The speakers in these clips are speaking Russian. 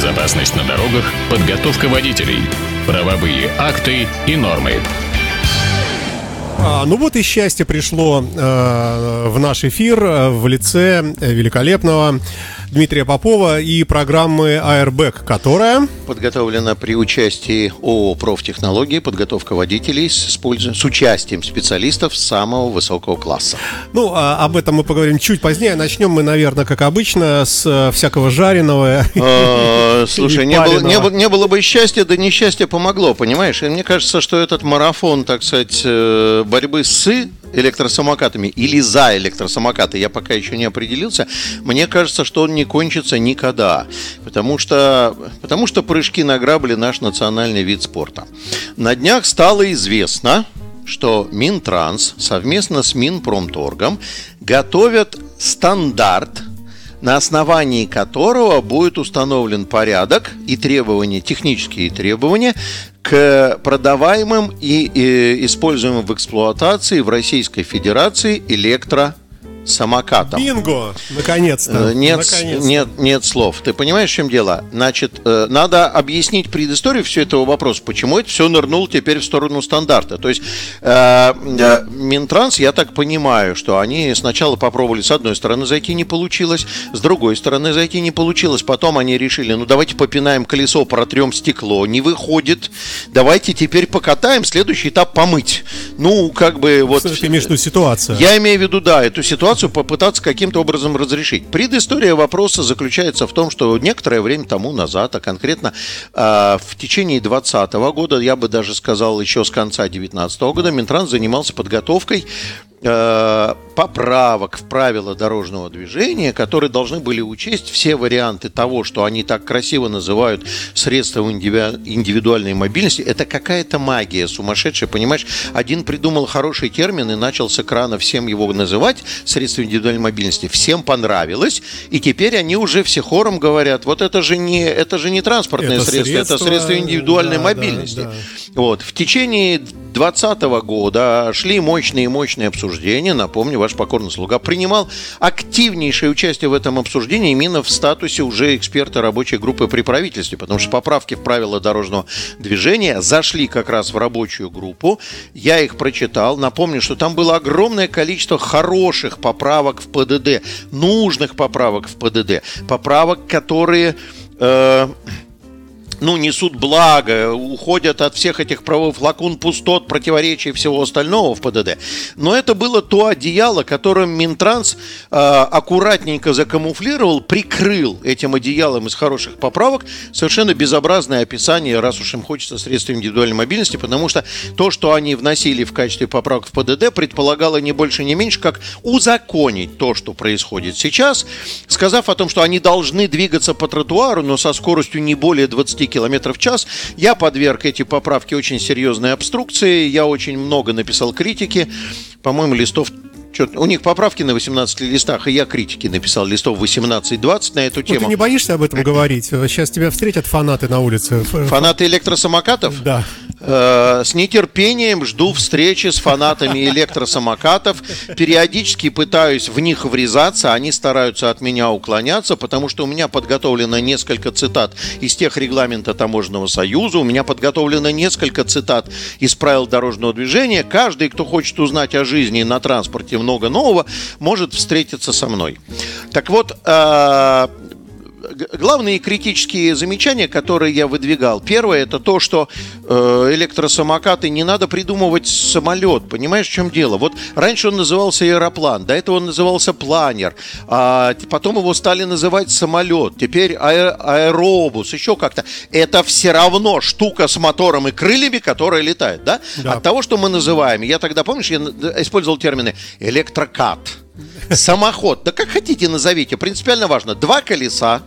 Безопасность на дорогах, подготовка водителей, правовые акты и нормы. А, ну вот и счастье пришло э, в наш эфир э, в лице великолепного Дмитрия Попова и программы Airbag, которая... Подготовлена при участии ООО «Профтехнологии», подготовка водителей с, использованием, с участием специалистов самого высокого класса. Ну, а об этом мы поговорим чуть позднее. Начнем мы, наверное, как обычно, с э, всякого жареного. А, слушай, не было, не, не было бы счастья, да несчастье помогло, понимаешь? И мне кажется, что этот марафон, так сказать, э, борьбы с электросамокатами или за электросамокаты, я пока еще не определился, мне кажется, что он не кончится никогда, потому что, потому что прыжки на грабли наш национальный вид спорта. На днях стало известно, что Минтранс совместно с Минпромторгом готовят стандарт на основании которого будет установлен порядок и требования, технические требования к продаваемым и, и используемым в эксплуатации в Российской Федерации электро самокатом. Бинго! Наконец-то. Э, нет, Наконец-то. нет, нет слов. Ты понимаешь, в чем дело? Значит, э, надо объяснить предысторию всего этого вопроса, почему это все нырнул теперь в сторону стандарта. То есть э, э, Минтранс, я так понимаю, что они сначала попробовали с одной стороны зайти, не получилось, с другой стороны зайти не получилось, потом они решили, ну давайте попинаем колесо, протрем стекло, не выходит, давайте теперь покатаем, следующий этап помыть. Ну, как бы вот... Ты имеешь в виду ситуацию? Я имею в виду, да, эту ситуацию ситуацию попытаться каким-то образом разрешить. Предыстория вопроса заключается в том, что некоторое время тому назад, а конкретно э, в течение 2020 года, я бы даже сказал еще с конца 2019 года, Минтранс занимался подготовкой поправок в правила дорожного движения, которые должны были учесть все варианты того, что они так красиво называют средством индивидуальной мобильности. Это какая-то магия сумасшедшая, понимаешь? Один придумал хороший термин и начал с экрана всем его называть средством индивидуальной мобильности. Всем понравилось, и теперь они уже все хором говорят, вот это же не, это же не транспортное это средство, средство, это средство индивидуальной да, мобильности. Да, да. Вот. В течение 2020 года шли мощные-мощные обсуждения. Напомню, ваш покорный слуга принимал активнейшее участие в этом обсуждении именно в статусе уже эксперта рабочей группы при правительстве, потому что поправки в правила дорожного движения зашли как раз в рабочую группу. Я их прочитал. Напомню, что там было огромное количество хороших поправок в ПДД, нужных поправок в ПДД, поправок, которые... Э, ну, несут благо, уходят от всех этих правовых лакун, пустот, противоречий и всего остального в ПДД. Но это было то одеяло, которым Минтранс э, аккуратненько закамуфлировал, прикрыл этим одеялом из хороших поправок совершенно безобразное описание, раз уж им хочется средств индивидуальной мобильности, потому что то, что они вносили в качестве поправок в ПДД, предполагало не больше, не меньше, как узаконить то, что происходит сейчас, сказав о том, что они должны двигаться по тротуару, но со скоростью не более 20 км в час. Я подверг эти поправки очень серьезной обструкции. Я очень много написал критики. По-моему, листов у них поправки на 18 листах, и я критики написал листов 18-20 на эту тему. Ну, ты не боишься об этом говорить? Сейчас тебя встретят фанаты на улице. Фанаты электросамокатов? Да. Э, с нетерпением жду встречи с фанатами электросамокатов. Периодически пытаюсь в них врезаться, они стараются от меня уклоняться, потому что у меня подготовлено несколько цитат из тех регламента Таможенного союза, у меня подготовлено несколько цитат из правил дорожного движения. Каждый, кто хочет узнать о жизни на транспорте много нового, может встретиться со мной. Так вот, э, главные критические замечания, которые я выдвигал. Первое, это то, что э, электросамокаты не надо придумывать самолет. Понимаешь, в чем дело? Вот раньше он назывался аэроплан, до этого он назывался планер, а потом его стали называть самолет, теперь аэ- аэробус, еще как-то. Это все равно штука с мотором и крыльями, которая летает, да? да. От того, что мы называем, я тогда, помнишь, я использовал термины электрокат, самоход, да как хотите назовите, принципиально важно. Два колеса,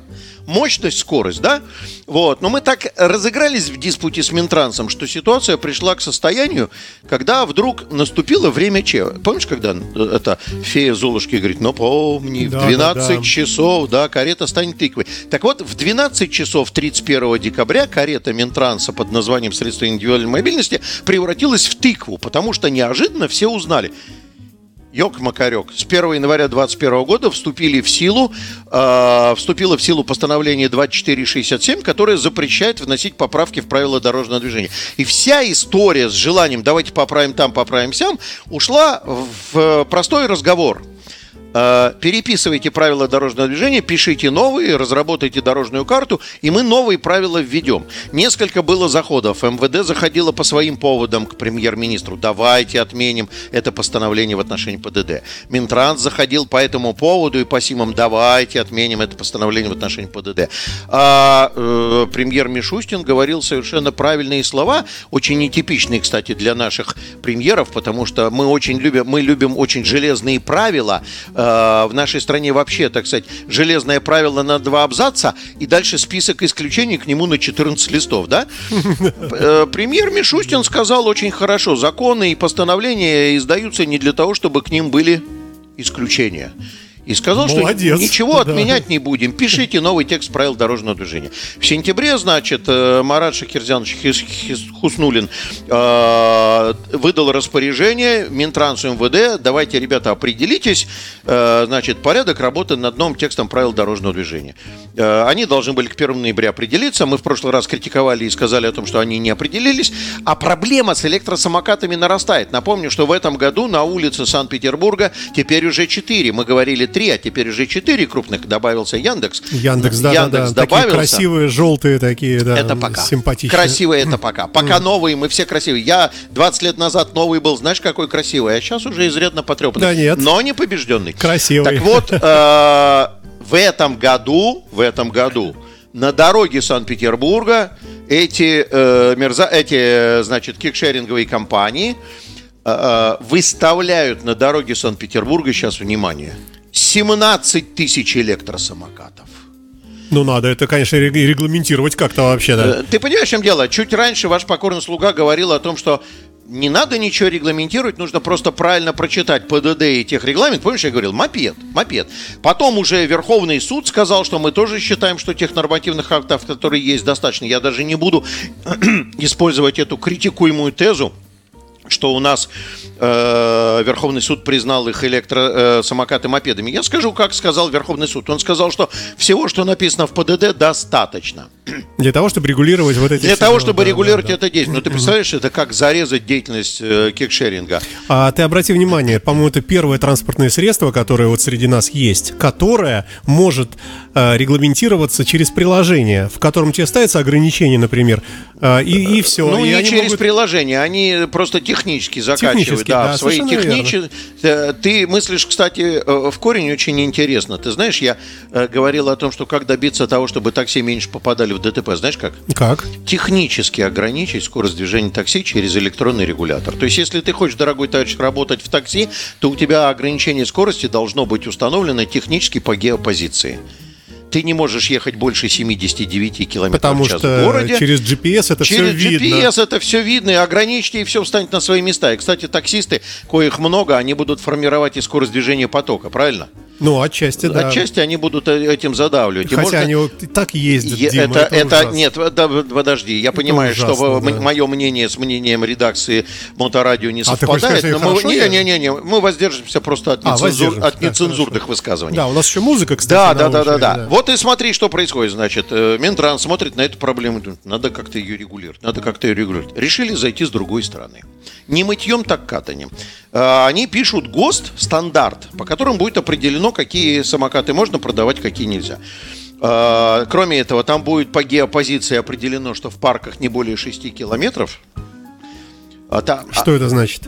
мощность, скорость, да? Вот. Но мы так разыгрались в диспуте с Минтрансом, что ситуация пришла к состоянию, когда вдруг наступило время Че. Помнишь, когда эта фея Золушки говорит, ну помни, да, в 12 да, да. часов, да, карета станет тыквой. Так вот, в 12 часов 31 декабря карета Минтранса под названием «Средства индивидуальной мобильности» превратилась в тыкву, потому что неожиданно все узнали – Йок-макарек. С 1 января 2021 года вступили в силу, э, вступило в силу постановление 2467, которое запрещает вносить поправки в правила дорожного движения. И вся история с желанием давайте поправим там, поправим сям, ушла в простой разговор – переписывайте правила дорожного движения, пишите новые, разработайте дорожную карту, и мы новые правила введем. Несколько было заходов. МВД заходило по своим поводам к премьер-министру. Давайте отменим это постановление в отношении ПДД. Минтранс заходил по этому поводу и по СИМам. Давайте отменим это постановление в отношении ПДД. А э, премьер Мишустин говорил совершенно правильные слова, очень нетипичные, кстати, для наших премьеров, потому что мы очень любим, мы любим очень железные правила, э, Э, в нашей стране вообще, так сказать, железное правило на два абзаца, и дальше список исключений к нему на 14 листов, да? Э, премьер Мишустин сказал очень хорошо, законы и постановления издаются не для того, чтобы к ним были исключения. И сказал, Молодец. что ничего отменять да. не будем. Пишите новый текст правил дорожного движения. В сентябре, значит, э, Марат Шахерзянович Хуснулин э, выдал распоряжение Минтрансу МВД. Давайте, ребята, определитесь. Э, значит, порядок работы над новым текстом правил дорожного движения. Они должны были к 1 ноября определиться. Мы в прошлый раз критиковали и сказали о том, что они не определились. А проблема с электросамокатами нарастает. Напомню, что в этом году на улице Санкт-Петербурга теперь уже 4. Мы говорили три, а теперь уже четыре крупных. Добавился Яндекс. Яндекс, да, Яндекс да, да. добавился. Такие красивые, желтые такие, да. Это пока. Симпатичные. Красивые это пока. Пока новые, мы все красивые. Я 20 лет назад новый был, знаешь, какой красивый, а сейчас уже изрядно потрепанный. Да нет. Но не побежденный. Красивый. Так вот, э, в этом году, в этом году на дороге Санкт-Петербурга эти, э, мерза, эти, значит, кикшеринговые компании э, выставляют на дороге Санкт-Петербурга, сейчас внимание, 17 тысяч электросамокатов. Ну, надо это, конечно, регламентировать как-то вообще, да. Э, ты понимаешь, в чем дело? Чуть раньше ваш покорный слуга говорил о том, что не надо ничего регламентировать, нужно просто правильно прочитать ПДД и техрегламент. Помнишь, я говорил, мопед, мопед. Потом уже Верховный суд сказал, что мы тоже считаем, что тех нормативных актов, которые есть, достаточно. Я даже не буду использовать эту критикуемую тезу, что у нас э, Верховный суд признал их электросамокаты э, мопедами. Я скажу, как сказал Верховный суд. Он сказал, что всего, что написано в ПДД, достаточно. Для того, чтобы регулировать вот эти... Для того, чтобы да, регулировать да, да. это действие. Но ты представляешь, это как зарезать деятельность э, кикшеринга. А ты обрати внимание, по-моему, это первое транспортное средство, которое вот среди нас есть, которое может э, регламентироваться через приложение, в котором тебе ставится ограничение, например, э, и, и все. Ну, и не через могут... приложение, они просто технически закачивают. Технически, да, да, свои технические... Э, ты мыслишь, кстати, э, в корень очень интересно. Ты знаешь, я э, говорил о том, что как добиться того, чтобы такси меньше попадали в ДТП. Знаешь как? Как? Технически ограничить скорость движения такси через электронный регулятор. То есть, если ты хочешь, дорогой товарищ, работать в такси, то у тебя ограничение скорости должно быть установлено технически по геопозиции ты не можешь ехать больше 79 километров Потому в час что в городе. через GPS это через все видно. Через GPS это все видно, и ограничьте, и все встанет на свои места. И, кстати, таксисты, коих много, они будут формировать и скорость движения потока, правильно? Ну, отчасти, да. Отчасти они будут э, этим задавливать. Хотя можно... они вот так ездят, Дима, это, это, это нет, да, подожди, я это понимаю, ужасно, что да. мое мнение с мнением редакции Моторадио не совпадает, а но мы, не, не, не, не, мы воздержимся просто от, а, нецензур, от нецензурных хорошо. высказываний. Да, у нас еще музыка, кстати. Да, да, да, да, да, да. Вот и смотри, что происходит, значит, э, Минтранс смотрит на эту проблему, надо как-то ее регулировать, надо как-то ее регулировать. Решили зайти с другой стороны. Не мытьем, так катанием. Э, они пишут ГОСТ стандарт, по которому будет определено, какие самокаты можно продавать, какие нельзя. Э, кроме этого, там будет по геопозиции определено, что в парках не более 6 километров. А что это значит?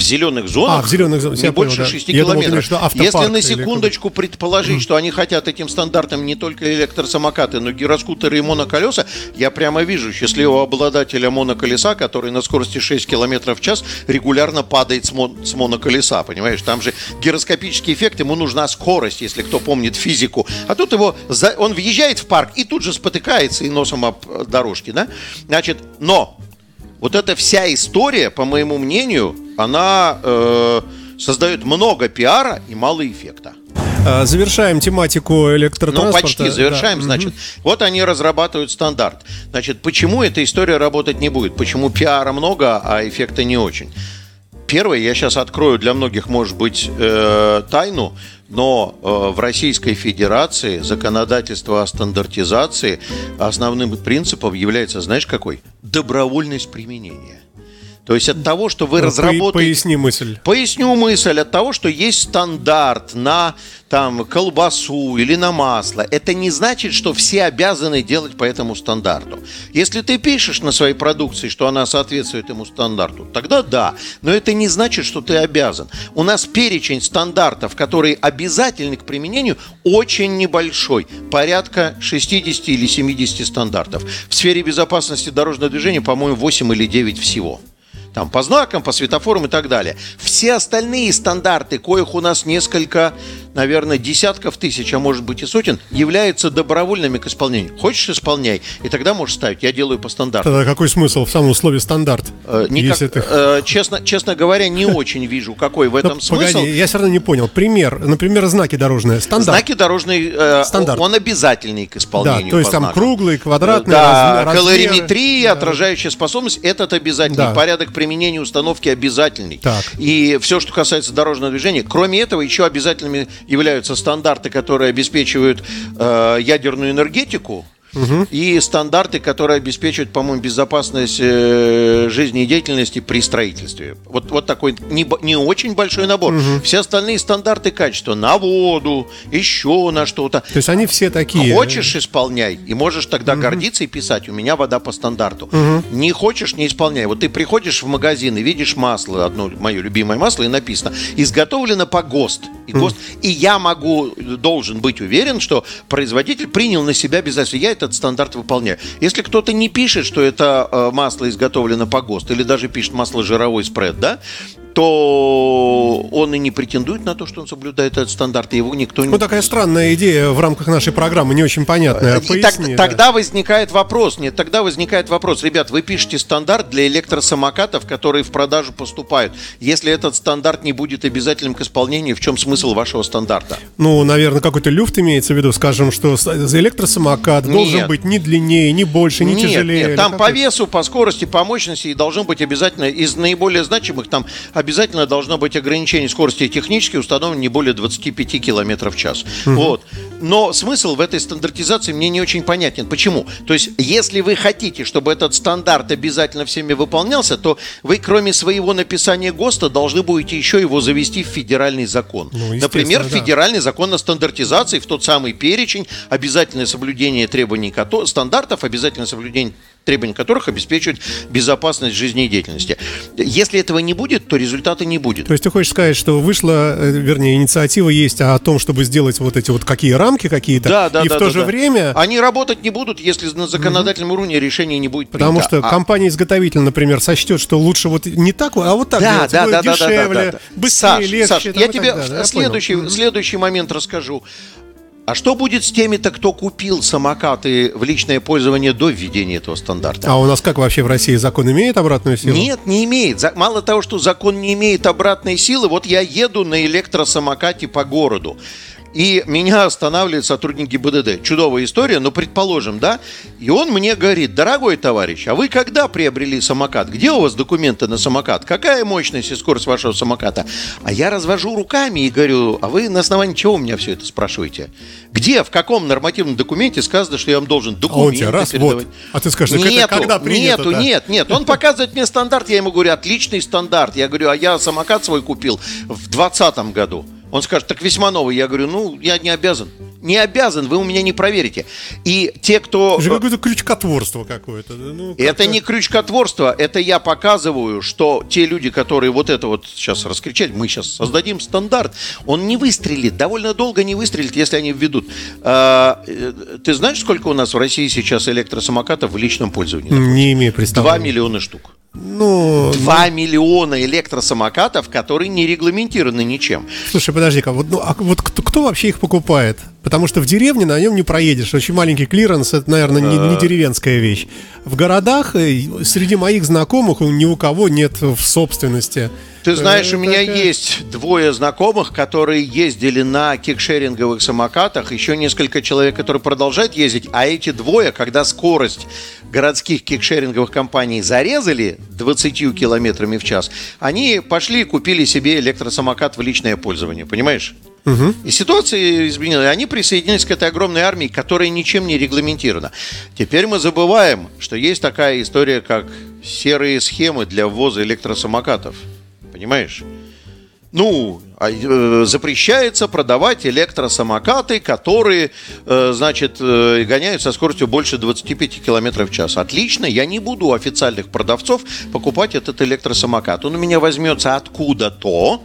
В зеленых зонах а, в зеленых зонах. не больше понял, 6 да. километров. Думал, Если на секундочку или... предположить, что они хотят этим стандартом не только электросамокаты, но и гироскутеры и моноколеса, я прямо вижу счастливого обладателя моноколеса, который на скорости 6 километров в час регулярно падает с, мон- с моноколеса, понимаешь? Там же гироскопический эффект, ему нужна скорость, если кто помнит физику. А тут его, за... он въезжает в парк и тут же спотыкается и носом об дорожки, да? Значит, но вот эта вся история, по моему мнению, она э, создает много пиара и мало эффекта. А, завершаем тематику электротранспорта. Ну, почти завершаем, да. значит. Вот они разрабатывают стандарт. Значит, почему эта история работать не будет? Почему пиара много, а эффекта не очень? первое, я сейчас открою для многих, может быть, э, тайну, но э, в Российской Федерации законодательство о стандартизации основным принципом является, знаешь, какой? Добровольность применения. То есть от того, что вы Ну, разработаете... Поясни мысль. Поясню мысль от того, что есть стандарт на там колбасу или на масло. Это не значит, что все обязаны делать по этому стандарту. Если ты пишешь на своей продукции, что она соответствует этому стандарту, тогда да. Но это не значит, что ты обязан. У нас перечень стандартов, которые обязательны к применению, очень небольшой. Порядка 60 или 70 стандартов. В сфере безопасности дорожного движения, по-моему, 8 или 9 всего там по знакам, по светофорам и так далее. Все остальные стандарты, коих у нас несколько, наверное, десятков тысяч, а может быть и сотен, являются добровольными к исполнению. Хочешь исполняй, и тогда можешь ставить. Я делаю по стандарту. Тогда какой смысл в самом слове стандарт? Э, никак- ты- э, честно, честно говоря, не очень вижу, какой в Ну, этом смысл. Погоди, я все равно не понял. Пример, например, знаки дорожные. Стандарт. Знаки дорожные, э, Стандарт. он обязательный к исполнению. Да, то есть там знакам. круглый, квадратный, Да, размер- колориметрия, отражающая способность, этот обязательный. Да. Порядок применения установки обязательный. Так. И все, что касается дорожного движения. Кроме этого, еще обязательными являются стандарты, которые обеспечивают э, ядерную энергетику. И стандарты, которые обеспечивают, по-моему, безопасность э, жизнедеятельности при строительстве. Вот, вот такой не, не очень большой набор. Все остальные стандарты качества на воду, еще на что-то. То есть они все такие. Хочешь, исполняй. И можешь тогда гордиться и писать, у меня вода по стандарту. Не хочешь, не исполняй. Вот ты приходишь в магазин и видишь масло, одно мое любимое масло, и написано, изготовлено по ГОСТ. И, ГОСТ, и я могу, должен быть уверен, что производитель принял на себя обязательство. Я этот стандарт выполняю. Если кто-то не пишет, что это э, масло изготовлено по ГОСТ, или даже пишет масло жировой спред, да, то он и не претендует на то, что он соблюдает этот стандарт, и его никто не Ну, такая странная идея в рамках нашей программы, не очень понятная. и так- да. тогда возникает вопрос, нет, тогда возникает вопрос, ребят, вы пишете стандарт для электросамокатов, которые в продажу поступают. Если этот стандарт не будет обязательным к исполнению, в чем смысл вашего стандарта? Ну, наверное, какой-то люфт имеется в виду, скажем, что с- электросамокат должен Нет. быть ни длиннее, ни больше, ни нет, тяжелее. нет, там по весу, по скорости, по мощности и должно быть обязательно из наиболее значимых там обязательно должно быть ограничение скорости технически установлено не более 25 км в час. Вот. Но смысл в этой стандартизации мне не очень понятен. Почему? То есть, если вы хотите, чтобы этот стандарт обязательно всеми выполнялся, то вы, кроме своего написания ГОСТа, должны будете еще его завести в федеральный закон. Ну, Например, да. федеральный закон о стандартизации, в тот самый перечень, обязательное соблюдение требований кото- стандартов, обязательное соблюдение требований которых обеспечивают безопасность жизнедеятельности. Если этого не будет, то результата не будет. То есть ты хочешь сказать, что вышла, э, вернее, инициатива есть о том, чтобы сделать вот эти вот какие рамки какие-то, Да, да, и да, в то да, же да. время, Они работать не будут, если на законодательном уровне решение не будет потому принято. что А- компания-изготовитель, например, сочтет, что лучше вот не так, а вот так Да, делать, да, будет да, да, да, дешевле, да, да. быстрее, Саш, легче. Саш, я тебе далее. Я следующий, понял. следующий момент расскажу. А что будет с теми-то, кто купил самокаты в личное пользование до введения этого стандарта? А у нас как вообще в России закон имеет обратную силу? Нет, не имеет. Мало того, что закон не имеет обратной силы, вот я еду на электросамокате по городу. И меня останавливает сотрудник ГИБДД. Чудовая история, но предположим, да? И он мне говорит, дорогой товарищ, а вы когда приобрели самокат? Где у вас документы на самокат? Какая мощность и скорость вашего самоката? А я развожу руками и говорю, а вы на основании чего у меня все это спрашиваете? Где, в каком нормативном документе сказано, что я вам должен А он документы тебе раз, передавать? вот. А ты скажешь, это Нету, когда принято? нету, да? нет, нет. Он показывает мне стандарт, я ему говорю, отличный стандарт. Я говорю, а я самокат свой купил в 2020 году. Он скажет, так весьма новый. Я говорю, ну, я не обязан. Не обязан, вы у меня не проверите. И те, кто... Это же какое-то крючкотворство какое-то. ну, Это как-то- не крючкотворство, это я показываю, что те люди, которые вот это вот сейчас раскричать, мы сейчас создадим стандарт, он не выстрелит, довольно долго не выстрелит, если они введут. А, э, ты знаешь, сколько у нас в России сейчас электросамокатов в личном пользовании? Не имею 2 представления. миллиона штук. Ну, 2 миллиона электросамокатов, которые не регламентированы ничем. слушай, подожди-ка, вот, ну, а вот кто, кто вообще их покупает? Потому что в деревне на нем не проедешь. Очень маленький клиренс, это, наверное, не, не деревенская вещь. В городах э, среди моих знакомых ни у кого нет в собственности. Ты знаешь, у меня есть двое знакомых, которые ездили на кикшеринговых самокатах, еще несколько человек, которые продолжают ездить, а эти двое, когда скорость городских кикшеринговых компаний зарезали 20 километрами в час, они пошли и купили себе электросамокат в личное пользование, понимаешь? Угу. И ситуация изменилась. Они присоединились к этой огромной армии, которая ничем не регламентирована. Теперь мы забываем, что есть такая история, как серые схемы для ввоза электросамокатов. Понимаешь? Ну, а, э, запрещается продавать электросамокаты, которые, э, значит, э, гоняют со скоростью больше 25 км в час. Отлично, я не буду у официальных продавцов покупать этот электросамокат. Он у меня возьмется откуда-то,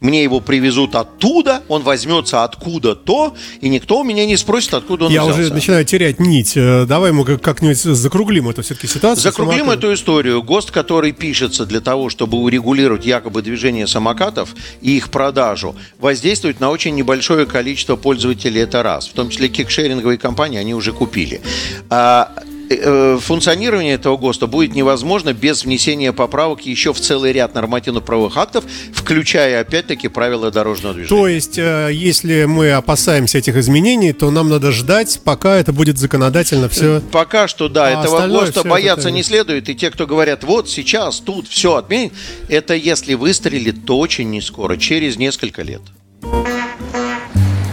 мне его привезут оттуда, он возьмется откуда-то, и никто у меня не спросит, откуда он Я взялся. уже начинаю терять нить. Э, давай мы как-нибудь закруглим эту все-таки ситуацию. Закруглим самокат. эту историю. ГОСТ, который пишется для того, чтобы урегулировать якобы движение самокатов и их продажу, воздействует на очень небольшое количество пользователей, это раз. В том числе кикшеринговые компании они уже купили. Э, функционирование этого ГОСТа будет невозможно без внесения поправок еще в целый ряд нормативно-правовых актов, включая, опять-таки, правила дорожного движения. То есть, э, если мы опасаемся этих изменений, то нам надо ждать, пока это будет законодательно все... Пока что, да. А этого ГОСТа бояться это... не следует. И те, кто говорят, вот сейчас, тут все отменить, это если выстрелит, то очень не скоро, через несколько лет.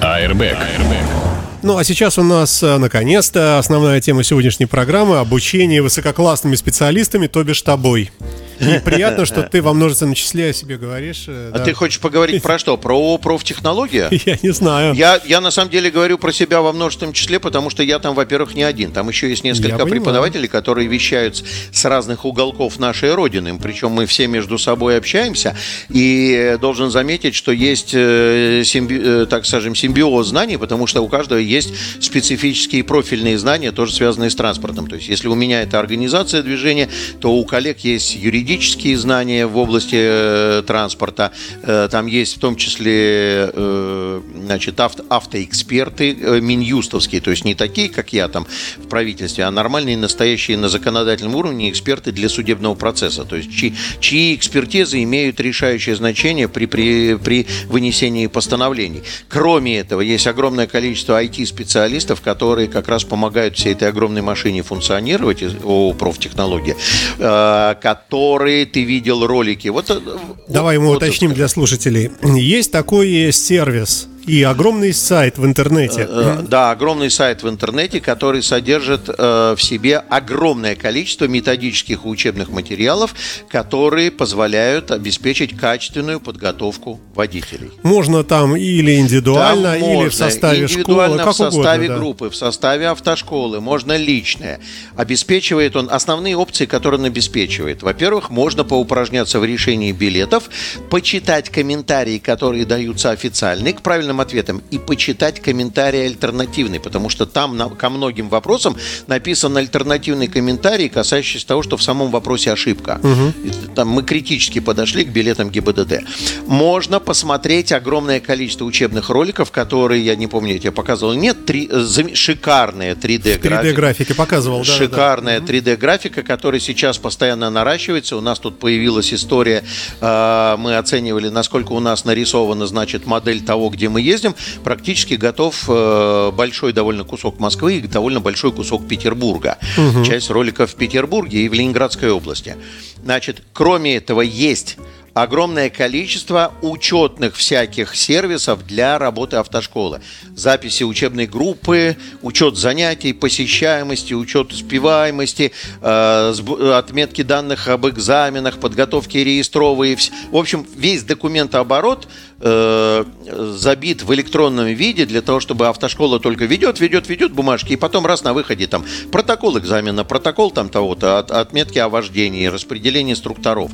Airbag. Airbag. Ну а сейчас у нас, э, наконец-то, основная тема сегодняшней программы – обучение высококлассными специалистами, то бишь тобой. И приятно, что ты во множественном числе о себе говоришь. Э, а да. ты хочешь поговорить про что? Про профтехнологию? Я не знаю. Я, я на самом деле говорю про себя во множественном числе, потому что я там, во-первых, не один. Там еще есть несколько я преподавателей, понимаю. которые вещают с разных уголков нашей Родины. Причем мы все между собой общаемся. И должен заметить, что есть, э, симби, так скажем, симбиоз знаний, потому что у каждого есть специфические профильные знания, тоже связанные с транспортом. То есть, если у меня это организация движения, то у коллег есть юридические знания в области э, транспорта, э, там есть в том числе э, значит, авто, автоэксперты минюстовские, то есть не такие, как я там в правительстве, а нормальные, настоящие на законодательном уровне эксперты для судебного процесса, то есть чьи, чьи экспертизы имеют решающее значение при, при, при вынесении постановлений. Кроме этого, есть огромное количество IT-специалистов, которые как раз помогают всей этой огромной машине функционировать, о профтехнологии, которые которые ты видел ролики. Вот, э, Давай вот, мы уточним вот, для слушателей. Есть такой сервис и огромный сайт в интернете. Э, э, да, огромный сайт в интернете, который содержит э, в себе огромное количество методических и учебных материалов, которые позволяют обеспечить качественную подготовку водителей. Можно там или индивидуально, там или в составе индивидуально школы, в составе угодно, группы, в составе автошколы, можно личное. Обеспечивает он основные опции, которые он обеспечивает. Во-первых, можно поупражняться в решении билетов, почитать комментарии, которые даются официальные к правильному правильным ответом и почитать комментарий альтернативный, потому что там на, ко многим вопросам написан альтернативный комментарий, касающийся того, что в самом вопросе ошибка. Угу. Там мы критически подошли к билетам ГИБДД. Можно посмотреть огромное количество учебных роликов, которые, я не помню, я тебе показывал, нет, три, шикарные 3D-графики. 3D-графики показывал, да. Шикарная да. 3D-графика, которая сейчас постоянно наращивается. У нас тут появилась история, э, мы оценивали, насколько у нас нарисована, значит, модель того, где мы ездим, практически готов э, большой довольно кусок Москвы и довольно большой кусок Петербурга. Угу. Часть роликов в Петербурге и в Ленинградской области. Значит, кроме этого есть огромное количество учетных всяких сервисов для работы автошколы. Записи учебной группы, учет занятий, посещаемости, учет успеваемости, э, отметки данных об экзаменах, подготовки реестровые. В общем, весь документооборот э, забит в электронном виде для того, чтобы автошкола только ведет, ведет, ведет бумажки, и потом раз на выходе там протокол экзамена, протокол там того-то, от, отметки о вождении, распределение инструкторов.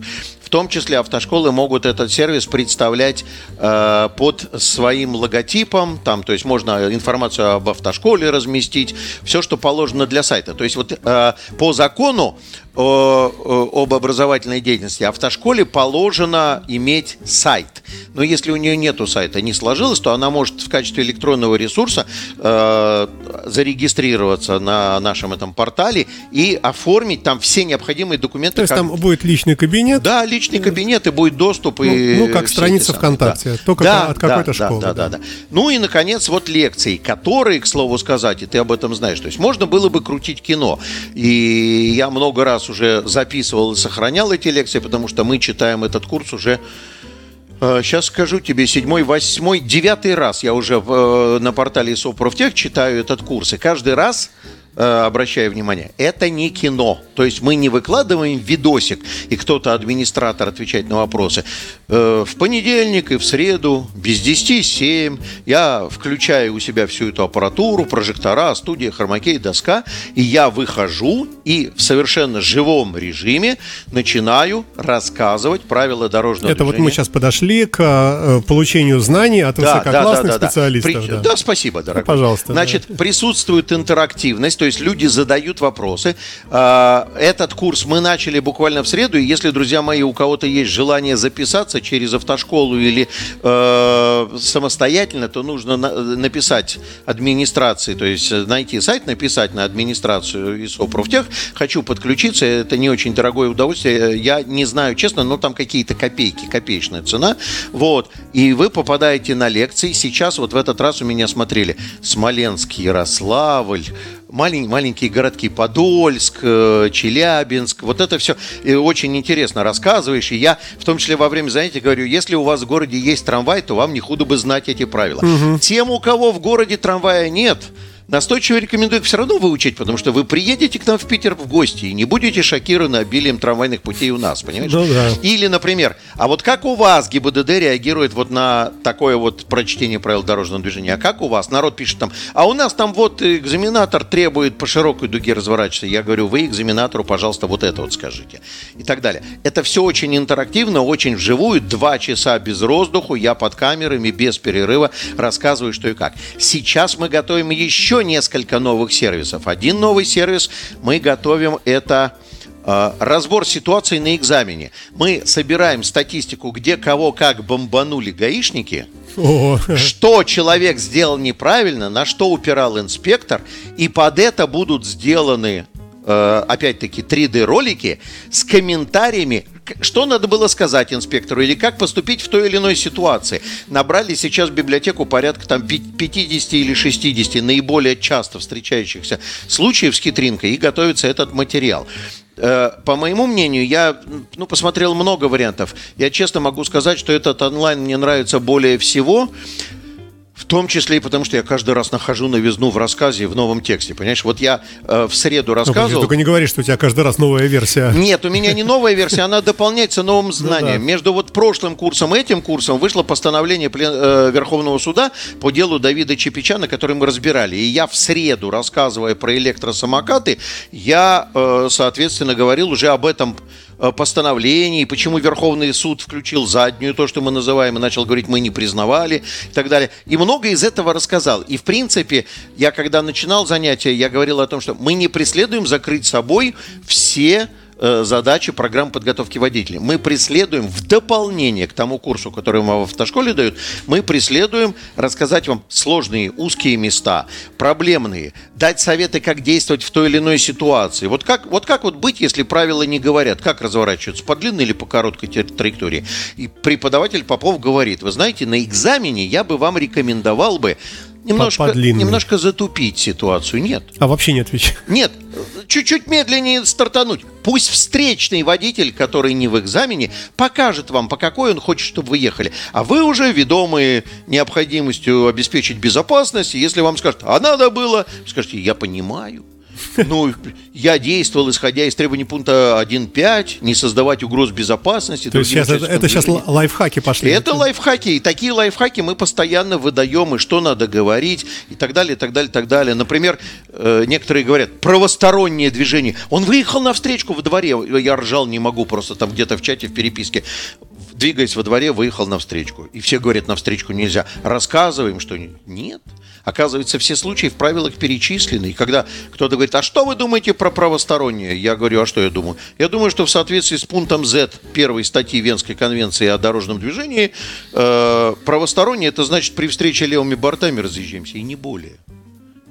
Том числе автошколы могут этот сервис представлять э, под своим логотипом, там, то есть можно информацию об автошколе разместить, все, что положено для сайта. То есть вот э, по закону о, об образовательной деятельности, автошколе положено иметь сайт. Но если у нее нету сайта, не сложилось, то она может в качестве электронного ресурса э, зарегистрироваться на нашем этом портале и оформить там все необходимые документы. То есть как... там будет личный кабинет? Да, личный кабинет и будет доступ. Ну, и ну как страница ВКонтакте, да. только да, от какой-то да, школы. Да, да, да, да. Ну и, наконец, вот лекции, которые, к слову сказать, и ты об этом знаешь, то есть можно было бы крутить кино. И я много раз уже записывал и сохранял эти лекции, потому что мы читаем этот курс уже Сейчас э, скажу тебе, седьмой, восьмой, девятый раз я уже в, э, на портале Сопрофтех читаю этот курс. И каждый раз обращаю внимание, это не кино. То есть мы не выкладываем видосик, и кто-то, администратор, отвечает на вопросы. Э, в понедельник и в среду, без 10 7, я включаю у себя всю эту аппаратуру, прожектора, студия, хромакей, доска, и я выхожу и в совершенно живом режиме начинаю рассказывать правила дорожного это движения. вот мы сейчас подошли к э, получению знаний от да, высококлассных да, да, да, специалистов. При... Да. да, спасибо, дорогой. Ну, пожалуйста. Значит, да. присутствует интерактивность, то есть люди задают вопросы. А, этот курс мы начали буквально в среду, и если, друзья мои, у кого-то есть желание записаться через автошколу или э, самостоятельно, то нужно написать администрации, то есть найти сайт, написать на администрацию ИСО Профтех. Хочу подключиться, это не очень дорогое удовольствие. Я не знаю, честно, но там какие-то копейки, копеечная цена. Вот. И вы попадаете на лекции. Сейчас вот в этот раз у меня смотрели Смоленск, Ярославль, малень, маленькие городки Подольск, э, Челябинск, вот это все и очень интересно рассказываешь. И я в том числе во время занятий говорю, если у вас в городе есть трамвай, то вам не худо бы знать эти правила. Угу. Тем, у кого в городе трамвая нет, настойчиво рекомендую их все равно выучить, потому что вы приедете к нам в Питер в гости и не будете шокированы обилием трамвайных путей у нас, понимаешь? Ну, да. Или, например, а вот как у вас ГИБДД реагирует вот на такое вот прочтение правил дорожного движения? А как у вас? Народ пишет там, а у нас там вот экзаменатор требует по широкой дуге разворачиваться. Я говорю, вы экзаменатору, пожалуйста, вот это вот скажите. И так далее. Это все очень интерактивно, очень вживую. Два часа без воздуху, я под камерами, без перерыва рассказываю, что и как. Сейчас мы готовим еще несколько новых сервисов. Один новый сервис мы готовим это э, разбор ситуации на экзамене. Мы собираем статистику, где кого как бомбанули гаишники, О. что человек сделал неправильно, на что упирал инспектор, и под это будут сделаны э, опять-таки 3D-ролики с комментариями, что надо было сказать инспектору или как поступить в той или иной ситуации. Набрали сейчас в библиотеку порядка там 50 или 60 наиболее часто встречающихся случаев с хитринкой и готовится этот материал. Э, по моему мнению, я ну, посмотрел много вариантов. Я честно могу сказать, что этот онлайн мне нравится более всего. В том числе и потому, что я каждый раз нахожу новизну в рассказе, в новом тексте. Понимаешь, вот я э, в среду рассказывал... Ну, только не говори, что у тебя каждый раз новая версия. Нет, у меня не новая версия, она дополняется новым ну знанием. Между вот прошлым курсом и этим курсом вышло постановление э, Верховного суда по делу Давида Чепичана, который мы разбирали. И я в среду, рассказывая про электросамокаты, я, э, соответственно, говорил уже об этом постановлений, почему Верховный суд включил заднюю, то, что мы называем, и начал говорить, мы не признавали и так далее. И много из этого рассказал. И, в принципе, я когда начинал занятия, я говорил о том, что мы не преследуем закрыть собой все Э, задачи программы подготовки водителей. Мы преследуем в дополнение к тому курсу, который вам в автошколе дают, мы преследуем рассказать вам сложные узкие места, проблемные, дать советы, как действовать в той или иной ситуации. Вот как вот, как вот быть, если правила не говорят, как разворачиваться, по длинной или по короткой траектории. И преподаватель Попов говорит, вы знаете, на экзамене я бы вам рекомендовал бы немножко, немножко затупить ситуацию. Нет. А вообще не отвечать. Нет, чуть-чуть медленнее стартануть. Пусть встречный водитель, который не в экзамене, покажет вам, по какой он хочет, чтобы вы ехали. А вы уже, ведомые необходимостью обеспечить безопасность, если вам скажут, а надо было, скажите, я понимаю. Ну, я действовал, исходя из требований пункта 1.5, не создавать угроз безопасности. То есть сейчас это, это сейчас лайфхаки пошли? Это лайфхаки. И такие лайфхаки мы постоянно выдаем, и что надо говорить, и так далее, и так далее, и так далее. Например, э, некоторые говорят, правостороннее движение. Он выехал на встречку во дворе. Я ржал, не могу, просто там где-то в чате, в переписке двигаясь во дворе, выехал на встречку. И все говорят, на встречку нельзя. Рассказываем, что нет. Оказывается, все случаи в правилах перечислены. И когда кто-то говорит, а что вы думаете про правостороннее? Я говорю, а что я думаю? Я думаю, что в соответствии с пунктом Z первой статьи Венской конвенции о дорожном движении, э, правостороннее это значит при встрече левыми бортами разъезжаемся, и не более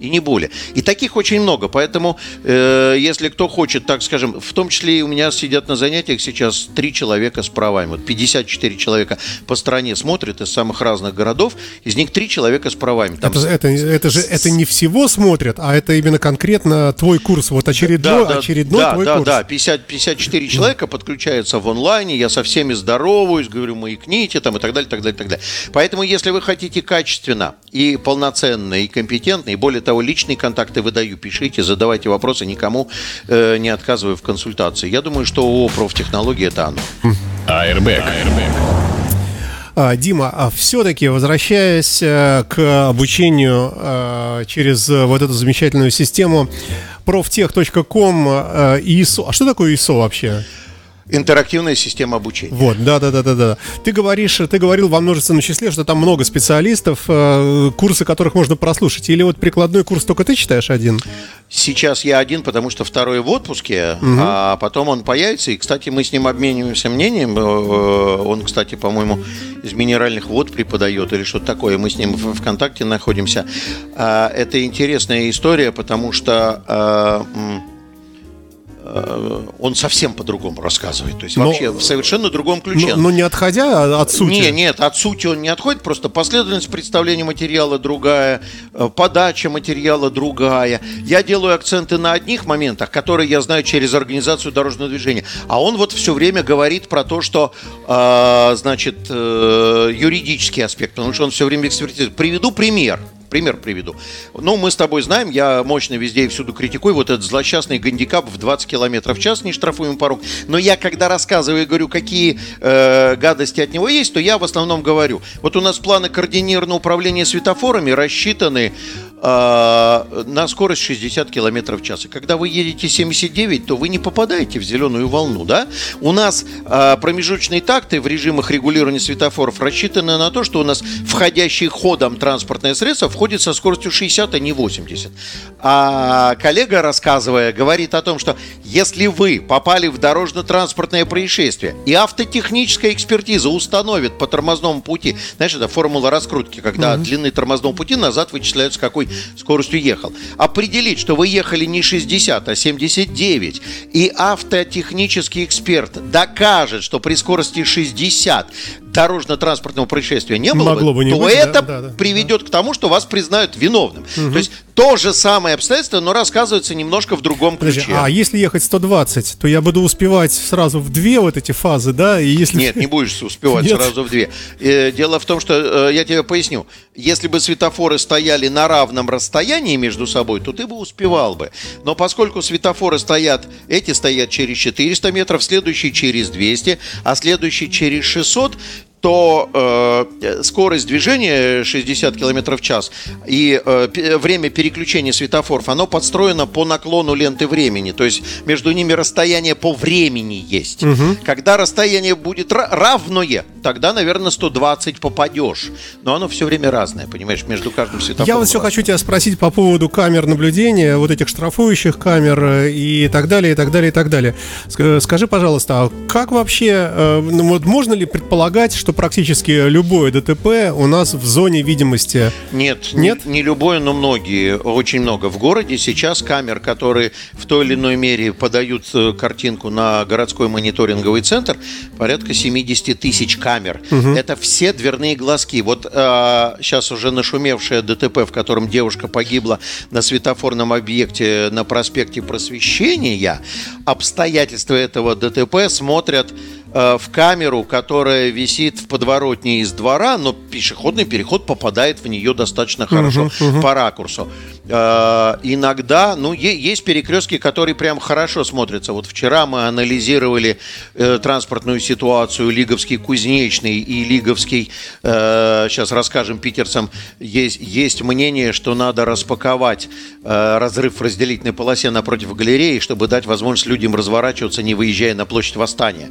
и не более. И таких очень много, поэтому э, если кто хочет, так скажем, в том числе и у меня сидят на занятиях сейчас три человека с правами, вот 54 человека по стране смотрят из самых разных городов, из них три человека с правами. Там это, это, это же это не всего смотрят, а это именно конкретно твой курс, вот очередной, да, да, очередной да, твой да, курс. Да, да, 50, 54 человека подключаются в онлайне, я со всеми здороваюсь, говорю, маякните там и так далее, так далее, так далее. Поэтому, если вы хотите качественно и полноценно, и компетентно, и более того, личные контакты выдаю, пишите, задавайте вопросы, никому э, не отказываю в консультации. Я думаю, что ООО «Профтехнологии» это оно. Airbag. Airbag. А, Дима, а все-таки возвращаясь э, к обучению э, через вот эту замечательную систему профтех.ком э, ISO. А что такое ISO вообще? Интерактивная система обучения. Вот, да, да, да, да, да. Ты говоришь, ты говорил во множественном числе, что там много специалистов, э, курсы которых можно прослушать. Или вот прикладной курс только ты читаешь один? Сейчас я один, потому что второй в отпуске, угу. а потом он появится. И, кстати, мы с ним обмениваемся мнением. Э, он, кстати, по-моему, из минеральных вод преподает или что-то такое. Мы с ним в ВКонтакте находимся. А, это интересная история, потому что Э, он совсем по-другому рассказывает. То есть но, вообще в совершенно другом ключе. Но, но не отходя от сути. Нет, нет, от сути он не отходит, просто последовательность представления материала другая, э, подача материала другая. Я делаю акценты на одних моментах, которые я знаю через организацию дорожного движения. А он вот все время говорит про то, что, э, значит, э, юридический аспект, потому что он все время экспертизирует. Приведу пример. Пример приведу. Ну, мы с тобой знаем, я мощно везде и всюду критикую вот этот злосчастный гандикап в 20 км в час, нештрафуемый порог. Но я, когда рассказываю и говорю, какие э, гадости от него есть, то я в основном говорю. Вот у нас планы координированного управления светофорами рассчитаны на скорость 60 км в час. И когда вы едете 79, то вы не попадаете в зеленую волну, да? У нас э, промежуточные такты в режимах регулирования светофоров рассчитаны на то, что у нас входящий ходом транспортное средство входит со скоростью 60, а не 80. А коллега, рассказывая, говорит о том, что если вы попали в дорожно-транспортное происшествие, и автотехническая экспертиза установит по тормозному пути, знаешь, это формула раскрутки, когда угу. длины тормозного пути назад вычисляются, какой скоростью ехал. Определить, что вы ехали не 60, а 79, и автотехнический эксперт докажет, что при скорости 60 дорожно-транспортного происшествия не было Могло бы, бы не то быть, это да, да, приведет да. к тому, что вас признают виновным. Угу. То есть то же самое обстоятельство, но рассказывается немножко в другом ключе. Подожди, а если ехать 120, то я буду успевать сразу в две вот эти фазы, да? И если... Нет, не будешь успевать Нет. сразу в две. Э, дело в том, что э, я тебе поясню. Если бы светофоры стояли на равном расстоянии между собой, то ты бы успевал бы. Но поскольку светофоры стоят, эти стоят через 400 метров, следующий через 200, а следующий через 600, то э, скорость движения 60 км в час и э, время переключения светофоров, оно подстроено по наклону ленты времени. То есть между ними расстояние по времени есть. Угу. Когда расстояние будет равное, тогда, наверное, 120 попадешь. Но оно все время разное, понимаешь, между каждым светофором. Я вот все хочу тебя спросить по поводу камер наблюдения, вот этих штрафующих камер э, и так далее, и так далее, и так далее. Скажи, пожалуйста, а как вообще, э, ну, вот можно ли предполагать, что что практически любое ДТП у нас в зоне видимости. Нет, нет, не, не любое, но многие, очень много. В городе сейчас камер, которые в той или иной мере подают э, картинку на городской мониторинговый центр, порядка 70 тысяч камер. Угу. Это все дверные глазки. Вот а, сейчас уже нашумевшее ДТП, в котором девушка погибла на светофорном объекте на проспекте Просвещения, обстоятельства этого ДТП смотрят в камеру, которая висит в подворотне из двора, но пешеходный переход попадает в нее достаточно хорошо uh-huh. по ракурсу. Э, иногда, ну, есть перекрестки, которые прям хорошо смотрятся. Вот вчера мы анализировали э, транспортную ситуацию Лиговский Кузнечный и Лиговский, сейчас расскажем питерцам, есть, есть мнение, что надо распаковать разрыв в разделительной полосе напротив галереи, чтобы дать возможность людям разворачиваться, не выезжая на площадь Восстания.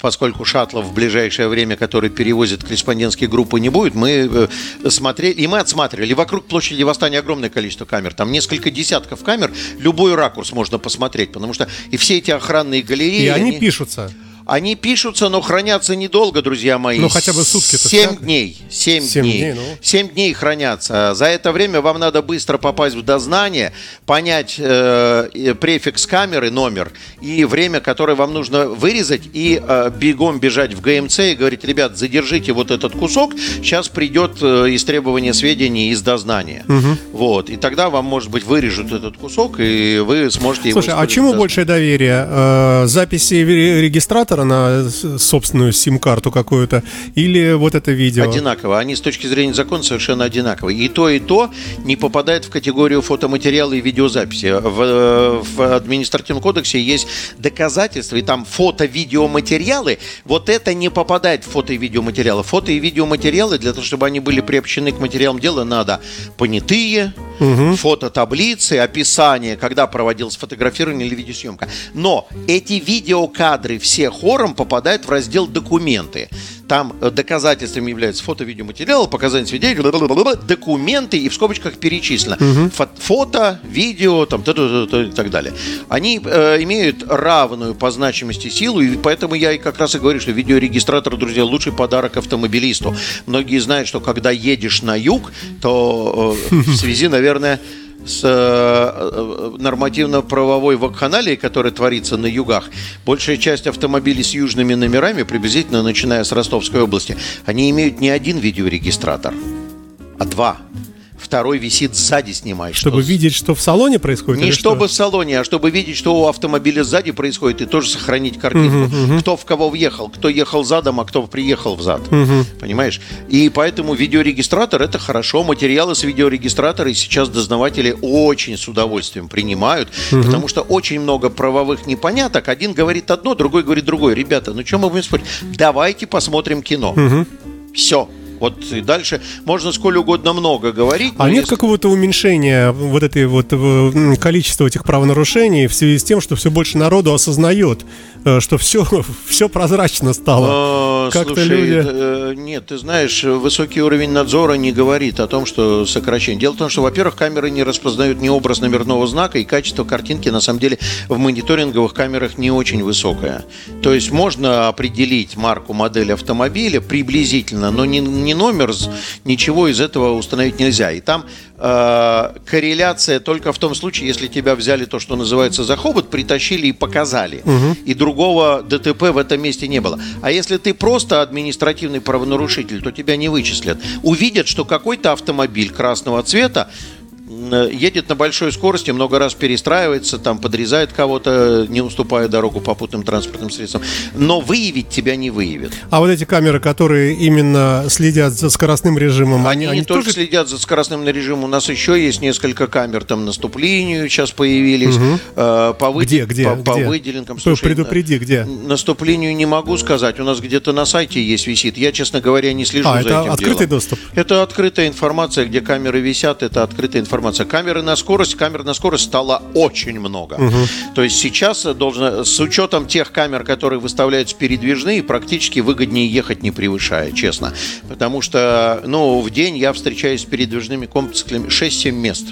поскольку шаттлов в ближайшее время, который перевозит корреспондентские группы, не будет, мы э, смотрели, и мы отсматривали. Вокруг площади Восстания огромное количество камер. Там несколько десятков камер. Любой ракурс можно посмотреть, потому что и все эти охранные галереи... И они, они... пишутся. Они пишутся, но хранятся недолго, друзья мои. Ну, хотя бы сутки. Семь дней. Семь, дней. дней ну. Семь дней хранятся. За это время вам надо быстро попасть в дознание, понять э, префикс камеры, номер и время, которое вам нужно вырезать, и э, бегом бежать в ГМЦ и говорить, ребят, задержите вот этот кусок, сейчас придет э, истребование сведений из дознания. Угу. Вот. И тогда вам, может быть, вырежут этот кусок, и вы сможете Слушай, его... Слушай, а чему большее доверие? Э, записи регистратора оператора на собственную сим-карту какую-то, или вот это видео? Одинаково. Они с точки зрения закона совершенно одинаковые. И то, и то не попадает в категорию фотоматериала и видеозаписи. В, в административном кодексе есть доказательства, и там фото-видеоматериалы. Вот это не попадает в фото- и видеоматериалы. Фото- и видеоматериалы, для того, чтобы они были приобщены к материалам дела, надо понятые, угу. фототаблицы, описание, когда проводилось фотографирование или видеосъемка. Но эти видеокадры все хором попадают в раздел «Документы». Там э, доказательствами являются фото-видеоматериалы, показания свидетелей, документы и в скобочках перечислено. Угу. Фото, видео там, и так далее. Они э, имеют равную по значимости силу, и поэтому я и как раз и говорю, что видеорегистратор, друзья, лучший подарок автомобилисту. Многие знают, что когда едешь на юг, то э, в связи, наверное, с э, э, нормативно-правовой вакханалией, которая творится на югах, большая часть автомобилей с южными номерами, приблизительно начиная с Ростовской области, они имеют не один видеорегистратор, а два второй висит сзади снимает. Чтобы что... видеть, что в салоне происходит? Не чтобы что? в салоне, а чтобы видеть, что у автомобиля сзади происходит, и тоже сохранить картинку. Угу, угу. Кто в кого въехал, кто ехал задом, а кто приехал взад. Угу. Понимаешь? И поэтому видеорегистратор это хорошо. Материалы с видеорегистратора и сейчас дознаватели очень с удовольствием принимают, угу. потому что очень много правовых непоняток. Один говорит одно, другой говорит другое. Ребята, ну что мы будем спорить? Давайте посмотрим кино. Угу. Все. Вот и дальше можно сколь угодно много говорить. А нет если... какого-то уменьшения вот этой вот количества этих правонарушений в связи с тем, что все больше народу осознает, э, что все, все прозрачно стало? А, Как-то люди... Э, нет, ты знаешь, высокий уровень надзора не говорит о том, что сокращение. Дело в том, что, во-первых, камеры не распознают ни образ номерного знака, и качество картинки, на самом деле, в мониторинговых камерах не очень высокое. То есть можно определить марку, модель автомобиля приблизительно, но не ни номер, ничего из этого установить нельзя. И там э, корреляция только в том случае, если тебя взяли то, что называется за хобот, притащили и показали. Угу. И другого ДТП в этом месте не было. А если ты просто административный правонарушитель, то тебя не вычислят. Увидят, что какой-то автомобиль красного цвета Э, едет на большой скорости, много раз перестраивается, там подрезает кого-то, не уступая дорогу попутным транспортным средствам. Но выявить тебя не выявит. А вот эти камеры, которые именно следят за скоростным режимом, они, они, не тоже... только следят за скоростным режимом. У нас еще есть несколько камер там наступлению сейчас появились. Угу. Э, по вы... Где, где, по, где? по выделенкам. Слушай, Предупреди, где? Наступлению не могу сказать. У нас где-то на сайте есть висит. Я, честно говоря, не слежу а, за это этим открытый делом. доступ? Это открытая информация, где камеры висят. Это открытая информация информация. Камеры на скорость, камер на скорость стало очень много. Угу. То есть сейчас должно, с учетом тех камер, которые выставляются передвижные, практически выгоднее ехать не превышая, честно. Потому что, ну, в день я встречаюсь с передвижными комплексами 6-7 мест.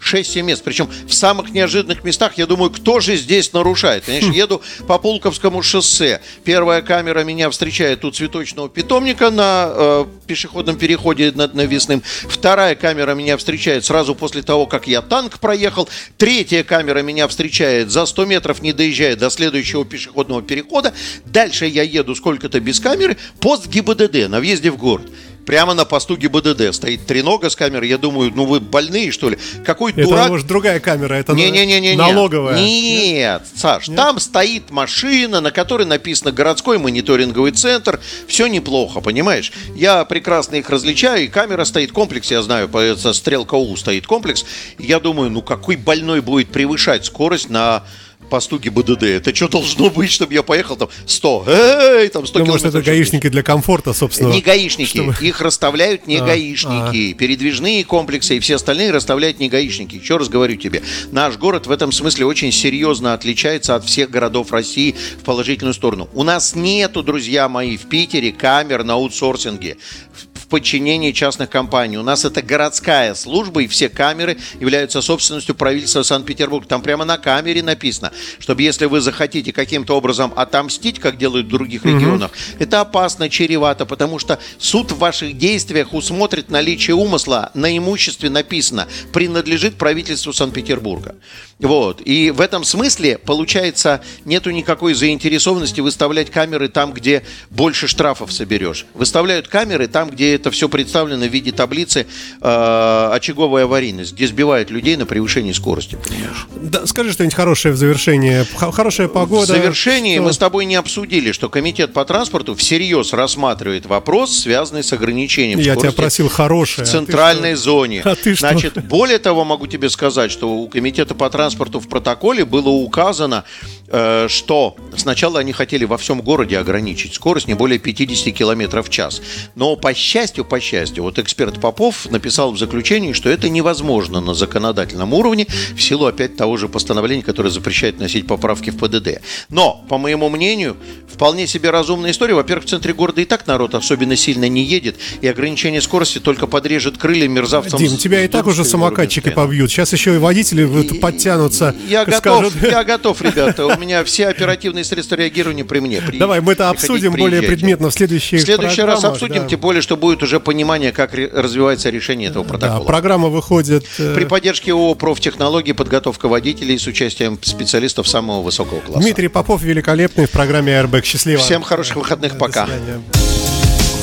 6-7 мест. Причем в самых неожиданных местах, я думаю, кто же здесь нарушает? Конечно, еду по Пулковскому шоссе. Первая камера меня встречает у цветочного питомника на э, пешеходном переходе над навесным. Вторая камера меня встречает сразу после того, как я танк проехал. Третья камера меня встречает за 100 метров, не доезжая до следующего пешеходного перехода. Дальше я еду сколько-то без камеры. Пост ГИБДД на въезде в город прямо на посту ГИБДД стоит тренога с камерой. Я думаю, ну вы больные, что ли? Какой это, дурак... Это, может, другая камера, это не, не, не, не, налоговая. Нет, Саш, Нет? там стоит машина, на которой написано «Городской мониторинговый центр». Все неплохо, понимаешь? Я прекрасно их различаю, и камера стоит, комплекс, я знаю, стрелка У стоит комплекс. Я думаю, ну какой больной будет превышать скорость на по БДД. Это что должно быть, чтобы я поехал там 100? Эй, там 100 Ну, может, это километров час. гаишники для комфорта, собственно. Не гаишники, Чтобы- их расставляют не А, гаишники. Передвижные комплексы и все остальные расставляют не гаишники. Еще раз говорю тебе, наш город в этом смысле очень серьезно отличается от всех городов России в положительную сторону. У нас нету, друзья мои, в Питере камер на аутсорсинге в подчинении частных компаний. У нас это городская служба, и все камеры являются собственностью правительства Санкт-Петербурга. Там прямо на камере написано, чтобы если вы захотите каким-то образом отомстить, как делают в других регионах, это опасно, чревато, потому что суд в ваших действиях усмотрит наличие умысла. На имуществе написано принадлежит правительству Санкт-Петербурга. Вот. И в этом смысле, получается, нету никакой заинтересованности выставлять камеры там, где больше штрафов соберешь. Выставляют камеры там, где это все представлено в виде таблицы э, очаговая аварийность, где сбивают людей на превышении скорости. Понимаешь? Да, скажи что-нибудь хорошее в завершение. Х- хорошая погода. В завершении Что? мы с тобой не обсудили, что комитет по транспорту всерьез рассматривает вопрос, связанный с ограничением Я тебя скорости просил хорошее. в а центральной что? зоне. А ты что? Значит, более того, могу тебе сказать, что у комитета по транспорту в протоколе было указано, э, что сначала они хотели во всем городе ограничить скорость не более 50 километров в час. Но по счастью, по счастью, вот эксперт Попов написал в заключении, что это невозможно на законодательном уровне в силу опять того же постановления, которое запрещает носить поправки в ПДД. Но, по моему мнению, вполне себе разумная история. Во-первых, в центре города и так народ особенно сильно не едет, и ограничение скорости только подрежет крылья мерзавцам. Дим, тебя и так уже самокатчики побьют. Сейчас еще и водители вот подтянутся. Я готов, скажут, я готов, ребята. У меня все оперативные средства реагирования при мне. При- Давай мы это обсудим более предметно в следующих В следующий раз обсудим, да. тем более, что будет уже понимание, как развивается решение этого Да, протокола. программа выходит... э, При поддержке ООО «Профтехнологии» подготовка водителей с участием специалистов самого высокого класса. Дмитрий Попов великолепный в программе Airbag. Счастливо. Всем хороших выходных, пока.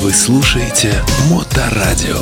Вы слушаете Моторадио.